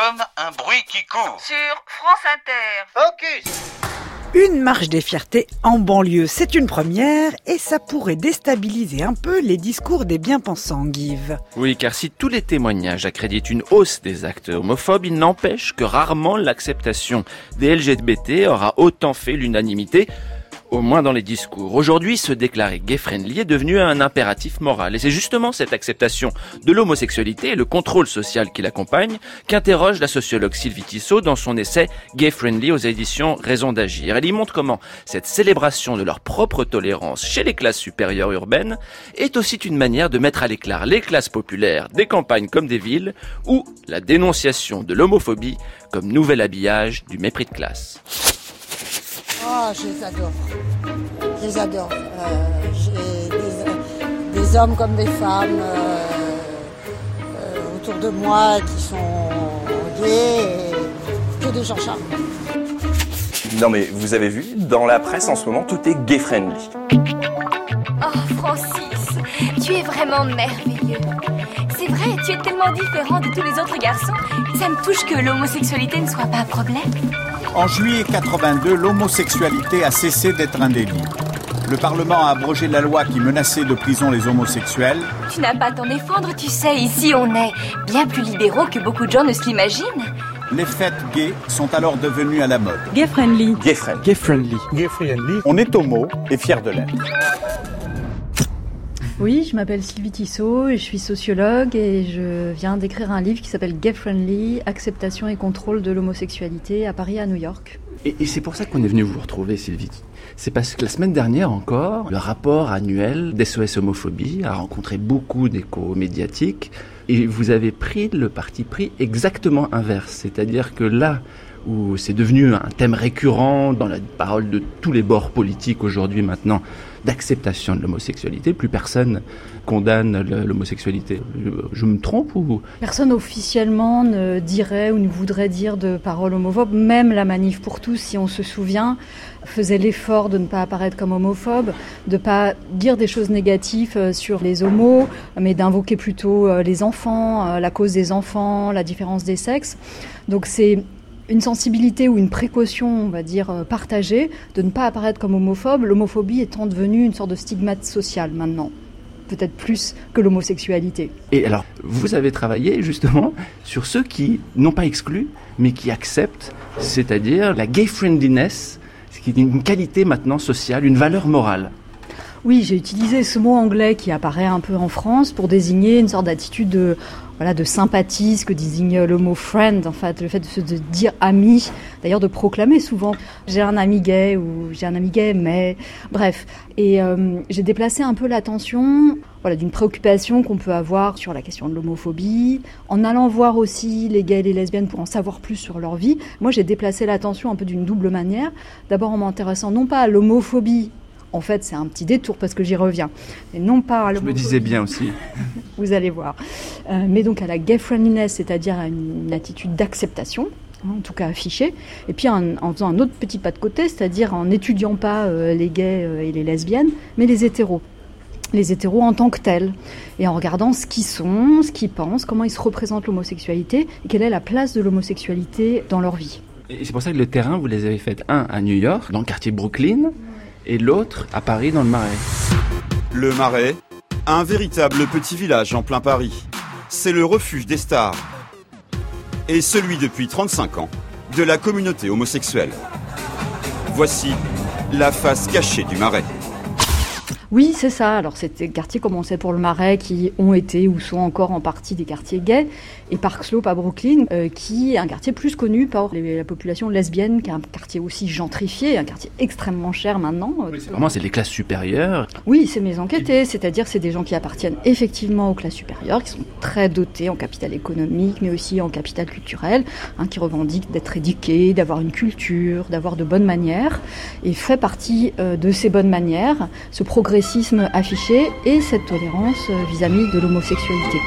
comme un bruit qui court. Sur France Inter. Focus Une marche des fiertés en banlieue, c'est une première et ça pourrait déstabiliser un peu les discours des bien-pensants, Guive. Oui, car si tous les témoignages accréditent une hausse des actes homophobes, il n'empêche que rarement l'acceptation des LGBT aura autant fait l'unanimité au moins dans les discours. Aujourd'hui, se déclarer gay-friendly est devenu un impératif moral. Et c'est justement cette acceptation de l'homosexualité et le contrôle social qui l'accompagne qu'interroge la sociologue Sylvie Tissot dans son essai Gay-friendly aux éditions Raison d'agir. Elle y montre comment cette célébration de leur propre tolérance chez les classes supérieures urbaines est aussi une manière de mettre à l'éclat les classes populaires des campagnes comme des villes ou la dénonciation de l'homophobie comme nouvel habillage du mépris de classe. Ah, je les adore. Je les adore. Euh, J'ai des, des hommes comme des femmes euh, euh, autour de moi qui sont gays et que des gens charmants. Non mais vous avez vu, dans la presse en ce moment, tout est gay-friendly. Oh, Francis, tu es vraiment merveilleux. C'est vrai, tu es tellement différent de tous les autres garçons. Ça me touche que l'homosexualité ne soit pas un problème. En juillet 82, l'homosexualité a cessé d'être un délit. Le Parlement a abrogé la loi qui menaçait de prison les homosexuels. Tu n'as pas à t'en défendre, tu sais, ici on est bien plus libéraux que beaucoup de gens ne se l'imaginent. Les fêtes gays sont alors devenues à la mode. Gay friendly. Gay-friendly. Gay-friendly. On est homo et fier de l'être. Oui, je m'appelle Sylvie Tissot et je suis sociologue et je viens d'écrire un livre qui s'appelle Gay Friendly, acceptation et contrôle de l'homosexualité à Paris à New York. Et, et c'est pour ça qu'on est venu vous retrouver, Sylvie. C'est parce que la semaine dernière encore, le rapport annuel d'SOS Homophobie a rencontré beaucoup d'échos médiatiques et vous avez pris le parti pris exactement inverse. C'est-à-dire que là où c'est devenu un thème récurrent dans la parole de tous les bords politiques aujourd'hui maintenant, d'acceptation de l'homosexualité, plus personne condamne l'homosexualité. Je, me trompe ou Personne officiellement ne dirait ou ne voudrait dire de paroles homophobes. Même la manif pour tous, si on se souvient, faisait l'effort de ne pas apparaître comme homophobe, de pas dire des choses négatives euh, sur les homos, mais d'invoquer plutôt euh, les enfants, euh, la cause des enfants, la différence des sexes. Donc c'est une sensibilité ou une précaution, on va dire, euh, partagée de ne pas apparaître comme homophobe, l'homophobie étant devenue une sorte de stigmate social maintenant, peut-être plus que l'homosexualité. Et alors, vous avez travaillé justement sur ceux qui n'ont pas exclu, mais qui acceptent, c'est-à-dire la gay friendliness, ce qui est une qualité maintenant sociale, une valeur morale. Oui, j'ai utilisé ce mot anglais qui apparaît un peu en France pour désigner une sorte d'attitude de, sympathie, ce que désigne le mot friend, en fait, le fait de dire ami, d'ailleurs de proclamer souvent j'ai un ami gay ou j'ai un ami gay, mais bref. Et euh, j'ai déplacé un peu l'attention voilà, d'une préoccupation qu'on peut avoir sur la question de l'homophobie, en allant voir aussi les gays et les lesbiennes pour en savoir plus sur leur vie. Moi, j'ai déplacé l'attention un peu d'une double manière. D'abord en m'intéressant non pas à l'homophobie, en fait, c'est un petit détour parce que j'y reviens. Et non pas à Je me disais bien aussi. vous allez voir. Euh, mais donc à la gay friendliness, c'est-à-dire à une, une attitude d'acceptation, hein, en tout cas affichée, et puis en, en faisant un autre petit pas de côté, c'est-à-dire en n'étudiant pas euh, les gays euh, et les lesbiennes, mais les hétéros. Les hétéros en tant que tels, et en regardant ce qu'ils sont, ce qu'ils pensent, comment ils se représentent l'homosexualité, et quelle est la place de l'homosexualité dans leur vie. Et c'est pour ça que le terrain, vous les avez fait un à New York, dans le quartier Brooklyn, et l'autre à Paris, dans le Marais. Le Marais, un véritable petit village en plein Paris. C'est le refuge des stars. Et celui depuis 35 ans de la communauté homosexuelle. Voici la face cachée du Marais. Oui, c'est ça. Alors, c'était des quartiers, comme on sait pour le Marais, qui ont été ou sont encore en partie des quartiers gays. Et Park Slope à Brooklyn, euh, qui est un quartier plus connu par les- la population lesbienne, qui est un quartier aussi gentrifié, un quartier extrêmement cher maintenant. Euh, Vraiment, c'est les classes supérieures. Oui, c'est mes enquêtés, c'est-à-dire c'est des gens qui appartiennent effectivement aux classes supérieures, qui sont très dotés en capital économique, mais aussi en capital culturel, hein, qui revendiquent d'être éduqués, d'avoir une culture, d'avoir de bonnes manières, et fait partie euh, de ces bonnes manières, ce progressisme affiché et cette tolérance euh, vis-à-vis de l'homosexualité.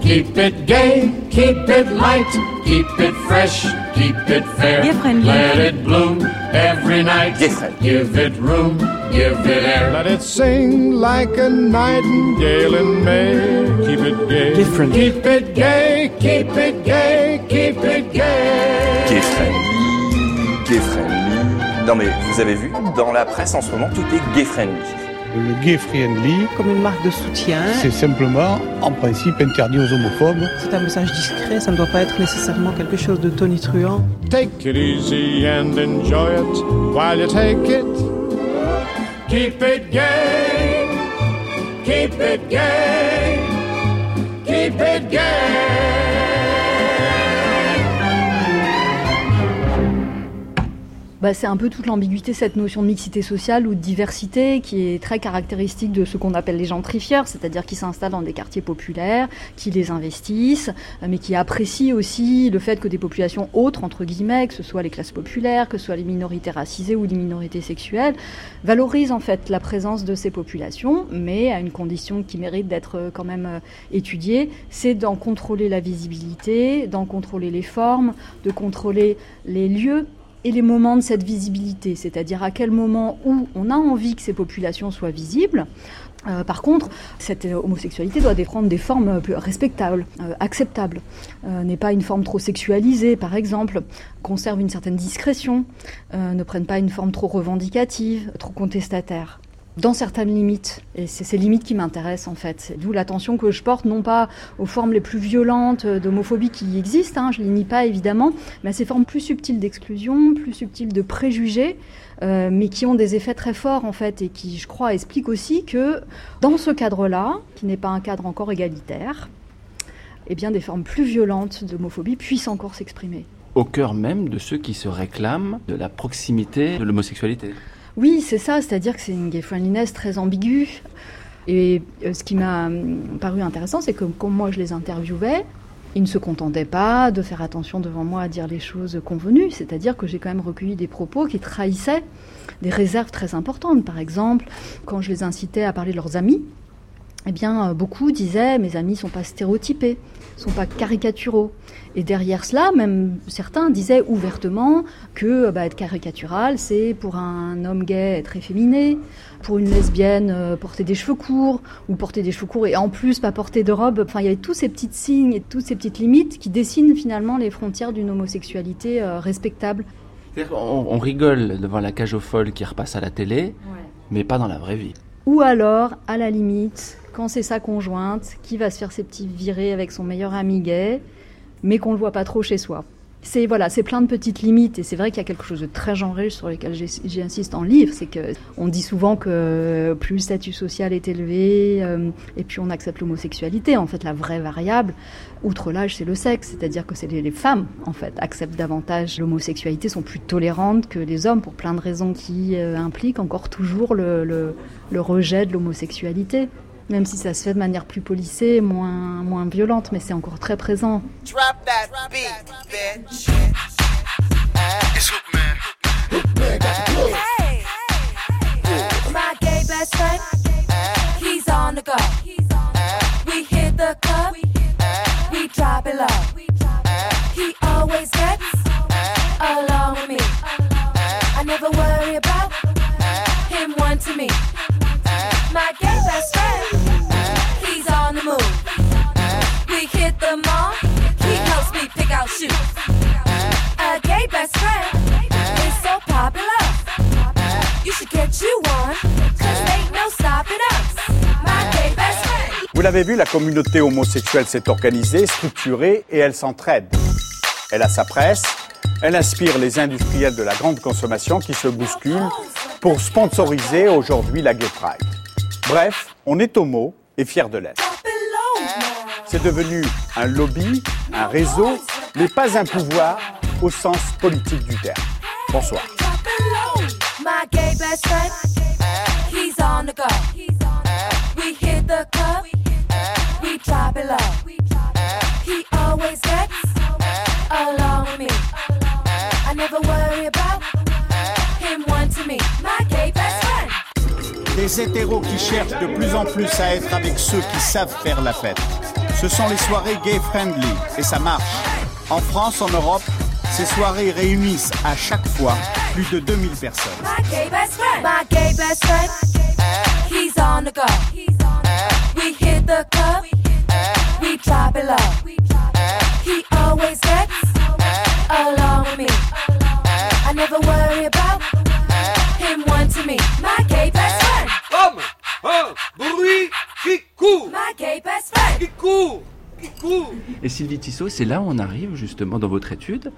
Keep it gay, keep it light, keep it fresh, keep it fair. Let it bloom every night. Give it room, give it air. Let it sing like a nightingale in May. Keep it gay. Different. Keep it gay, keep it gay, keep Non mais vous avez vu, dans la presse en ce moment, tout est gay friendly. Le gay friendly, comme une marque de soutien, c'est simplement, en principe, interdit aux homophobes. C'est un message discret, ça ne doit pas être nécessairement quelque chose de tonitruant. Take it easy and enjoy it while you take it. Keep it gay, keep it gay, keep it gay. Bah, c'est un peu toute l'ambiguïté, cette notion de mixité sociale ou de diversité qui est très caractéristique de ce qu'on appelle les gentrifieurs, c'est-à-dire qui s'installent dans des quartiers populaires, qui les investissent, euh, mais qui apprécient aussi le fait que des populations autres, entre guillemets, que ce soit les classes populaires, que ce soit les minorités racisées ou les minorités sexuelles, valorisent en fait la présence de ces populations, mais à une condition qui mérite d'être euh, quand même euh, étudiée, c'est d'en contrôler la visibilité, d'en contrôler les formes, de contrôler les lieux et les moments de cette visibilité, c'est-à-dire à quel moment où on a envie que ces populations soient visibles. Euh, par contre, cette homosexualité doit prendre des formes plus respectables, euh, acceptables. Euh, n'est pas une forme trop sexualisée, par exemple, conserve une certaine discrétion, ne prenne pas une forme trop revendicative, trop contestataire dans certaines limites. Et c'est ces limites qui m'intéressent en fait. D'où l'attention que je porte non pas aux formes les plus violentes d'homophobie qui existent, hein, je les nie pas évidemment, mais à ces formes plus subtiles d'exclusion, plus subtiles de préjugés, euh, mais qui ont des effets très forts en fait et qui, je crois, expliquent aussi que dans ce cadre-là, qui n'est pas un cadre encore égalitaire, eh bien des formes plus violentes d'homophobie puissent encore s'exprimer. Au cœur même de ceux qui se réclament de la proximité de l'homosexualité. Oui, c'est ça, c'est-à-dire que c'est une gay friendliness très ambiguë. Et euh, ce qui m'a hum, paru intéressant, c'est que comme moi je les interviewais, ils ne se contentaient pas de faire attention devant moi à dire les choses convenues, c'est-à-dire que j'ai quand même recueilli des propos qui trahissaient des réserves très importantes. Par exemple, quand je les incitais à parler de leurs amis, eh bien, euh, beaucoup disaient mes amis ne sont pas stéréotypés, ne sont pas caricaturaux. Et derrière cela, même certains disaient ouvertement que bah, être caricatural, c'est pour un homme gay être efféminé, pour une lesbienne euh, porter des cheveux courts, ou porter des cheveux courts et en plus pas porter de robe. Enfin, il y avait tous ces petits signes et toutes ces petites limites qui dessinent finalement les frontières d'une homosexualité euh, respectable. On, on, rigole devant la cage aux folles qui repasse à la télé, mais pas dans la vraie vie. Ou alors, à la limite, quand c'est sa conjointe qui va se faire ses petits virées avec son meilleur ami gay, mais qu'on le voit pas trop chez soi. C'est voilà, c'est plein de petites limites et c'est vrai qu'il y a quelque chose de très genré sur lequel j'insiste en livre, c'est que on dit souvent que plus le statut social est élevé euh, et puis on accepte l'homosexualité. En fait, la vraie variable, outre l'âge, c'est le sexe, c'est-à-dire que c'est les, femmes en fait acceptent davantage l'homosexualité, sont plus tolérantes que les hommes pour plein de raisons qui euh, impliquent encore toujours le rejet de l'homosexualité même si ça se fait de manière plus polissée, moins, moins violente, mais c'est encore très présent. Drop that beat, bitch. It's Hook Man. Hey, my gay best friend, he's on the go. We hit the club, we drop it low. He always gets Vous l'avez vu, la communauté homosexuelle s'est organisée, structurée et elle s'entraide. Elle a sa presse, elle inspire les industriels de la grande consommation qui se bousculent pour sponsoriser aujourd'hui la Gay Pride. Bref, on est homo et fier de l'être. C'est devenu un lobby, un réseau, mais pas un pouvoir au sens politique du terme. Bonsoir. Des hétéros qui cherchent de plus en plus à être avec ceux qui savent faire la fête. Ce sont les soirées gay-friendly et ça marche. En France, en Europe, ces soirées réunissent à chaque fois plus de 2000 personnes. My gay best friend, my gay best friend, he's on the go. We hit the club, we drop it low. He always gets along with me. I never worry about him wanting me. My gay best friend. Un bruit qui court. My gay best friend. Qui court. Et Sylvie Tissot, c'est là où on arrive justement dans votre étude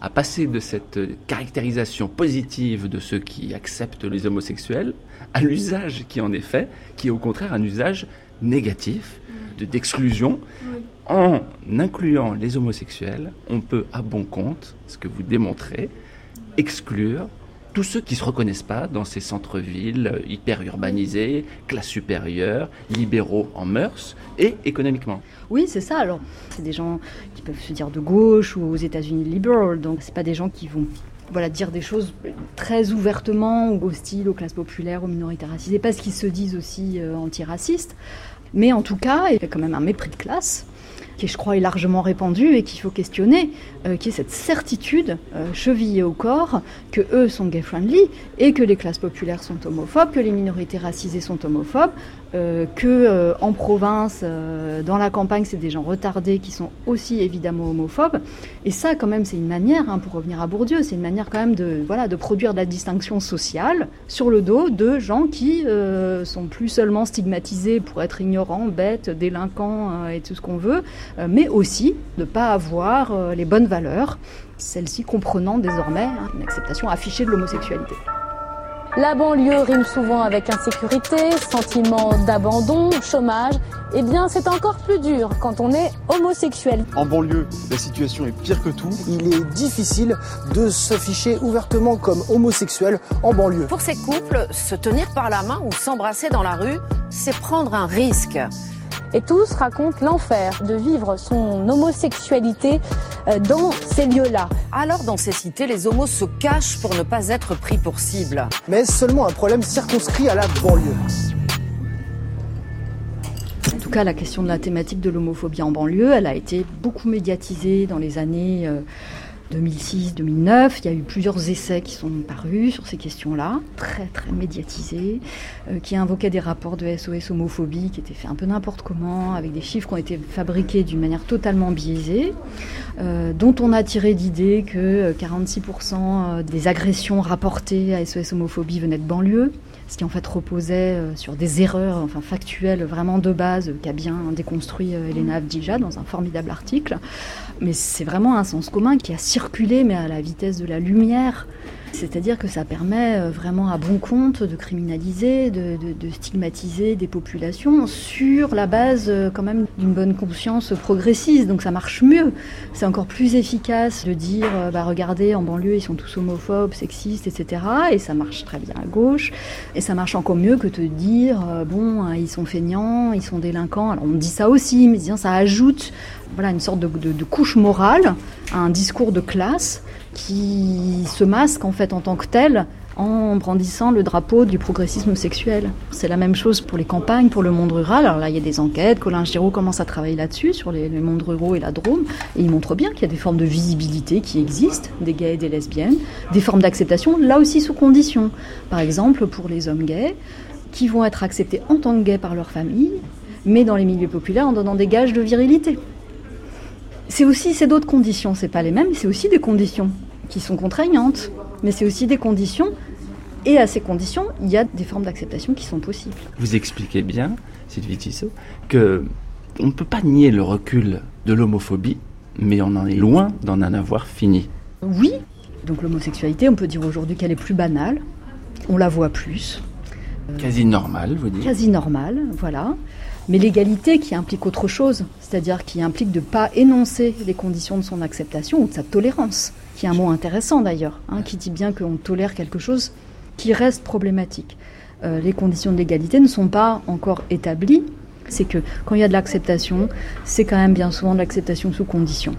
à passer de cette caractérisation positive de ceux qui acceptent les homosexuels à l'usage qui en est fait, qui est au contraire un usage négatif, d'exclusion. En incluant les homosexuels, on peut à bon compte, ce que vous démontrez, exclure tous ceux qui ne se reconnaissent pas dans ces centres-villes hyper urbanisés, classe supérieure, libéraux en mœurs et économiquement. Oui, c'est ça. Alors, c'est des gens qui peuvent se dire de gauche ou aux États-Unis libéral, donc c'est pas des gens qui vont voilà, dire des choses très ouvertement ou hostiles aux classes populaires, aux minorités racisées, parce qu'ils se disent aussi euh, antiracistes. Mais en tout cas, il y a quand même un mépris de classe qui je crois est largement répandu et qu'il faut questionner, euh, qui est cette certitude euh, chevillée au corps que eux sont gay friendly et que les classes populaires sont homophobes, que les minorités racisées sont homophobes, euh, que en province, dans la campagne, c'est des gens retardés qui sont aussi évidemment homophobes. Et ça, quand même, c'est une manière, hein, pour revenir à Bourdieu, c'est une manière quand même de voilà de produire de la distinction sociale sur le dos de gens qui sont plus seulement stigmatisés pour être ignorants, bêtes, délinquants et tout ce qu'on veut, euh, mais aussi de ne pas avoir euh, les bonnes valeurs, celles-ci comprenant désormais hein, une acceptation affichée de l'homosexualité. La banlieue rime souvent avec insécurité, sentiment d'abandon, chômage. Eh bien, c'est encore plus dur quand on est homosexuel. En banlieue, la situation est pire que tout. Il est difficile de s'afficher ouvertement comme homosexuel en banlieue. Pour ces couples, se tenir par la main ou s'embrasser dans la rue, c'est prendre un risque. Et tous racontent l'enfer de vivre son homosexualité euh, dans ces lieux-là. Alors dans ces cités, les homos se cachent pour ne pas être pris pour cible. Mais seulement un problème circonscrit à la banlieue. En tout cas, la question de la thématique de l'homophobie en banlieue, elle a été beaucoup médiatisée dans les années euh, 2006-2009. Il y a eu plusieurs essais qui sont parus sur ces questions-là, très très médiatisés, euh, qui invoquaient des rapports de SOS homophobie qui étaient faits un peu n'importe comment, avec des chiffres qui ont été fabriqués d'une manière totalement biaisée, euh, dont on a tiré d'idée que 46% euh, des agressions rapportées à SOS homophobie venaient de banlieue ce qui en fait reposait sur des erreurs enfin factuelles vraiment de base qu'a bien déconstruit Elena Avdija dans un formidable article mais c'est vraiment un sens commun qui a circulé, mais à la vitesse de la lumière. C'est-à-dire que ça permet euh, vraiment à bon compte de criminaliser, de, stigmatiser des populations sur la base euh, quand même d'une bonne conscience progressiste. Donc ça marche mieux. C'est encore plus efficace de dire, euh, bah regardez, en banlieue, ils sont tous homophobes, sexistes, etc. Et ça marche très bien à gauche. Et ça marche encore mieux que de dire, bon, hein, ils sont feignants, ils sont délinquants. Alors on dit ça aussi, mais ça ajoute voilà, une sorte de, couche morale un discours de classe qui se masque en fait en tant que tel en brandissant le drapeau du progressisme sexuel. C'est la même chose pour les campagnes, pour le monde rural. Alors là, il y a des enquêtes. Colin Giraud commence à travailler là-dessus, sur les, mondes ruraux et la Drôme. Et il montre bien qu'il y a des formes de visibilité qui existent, des gays et des lesbiennes, des formes d'acceptation, là aussi sous conditions. Par exemple, pour les hommes gays, qui vont être acceptés en tant que gays par leur famille, mais dans les milieux populaires en donnant des gages de virilité. C'est aussi, c'est d'autres conditions, c'est pas les mêmes, c'est aussi des conditions qui sont contraignantes, mais c'est aussi des conditions, et à ces conditions, il y a des formes d'acceptation qui sont possibles. Vous expliquez bien, Sylvie Tissot, que on ne peut pas nier le recul de l'homophobie, mais on en est loin d'en en avoir fini. Oui, donc l'homosexualité, on peut dire aujourd'hui qu'elle est plus banale, on la voit plus. Quasi normale, vous dites Quasi normale, voilà mais l'égalité qui implique autre chose, c'est-à-dire qui implique de ne pas énoncer les conditions de son acceptation ou de sa tolérance, qui est un mot intéressant d'ailleurs, hein, qui dit bien qu'on tolère quelque chose qui reste problématique. Euh, les conditions de l'égalité ne sont pas encore établies, c'est que quand il y a de l'acceptation, c'est quand même bien souvent de l'acceptation sous condition.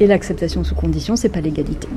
Et l'acceptation sous condition, c'est pas l'égalité.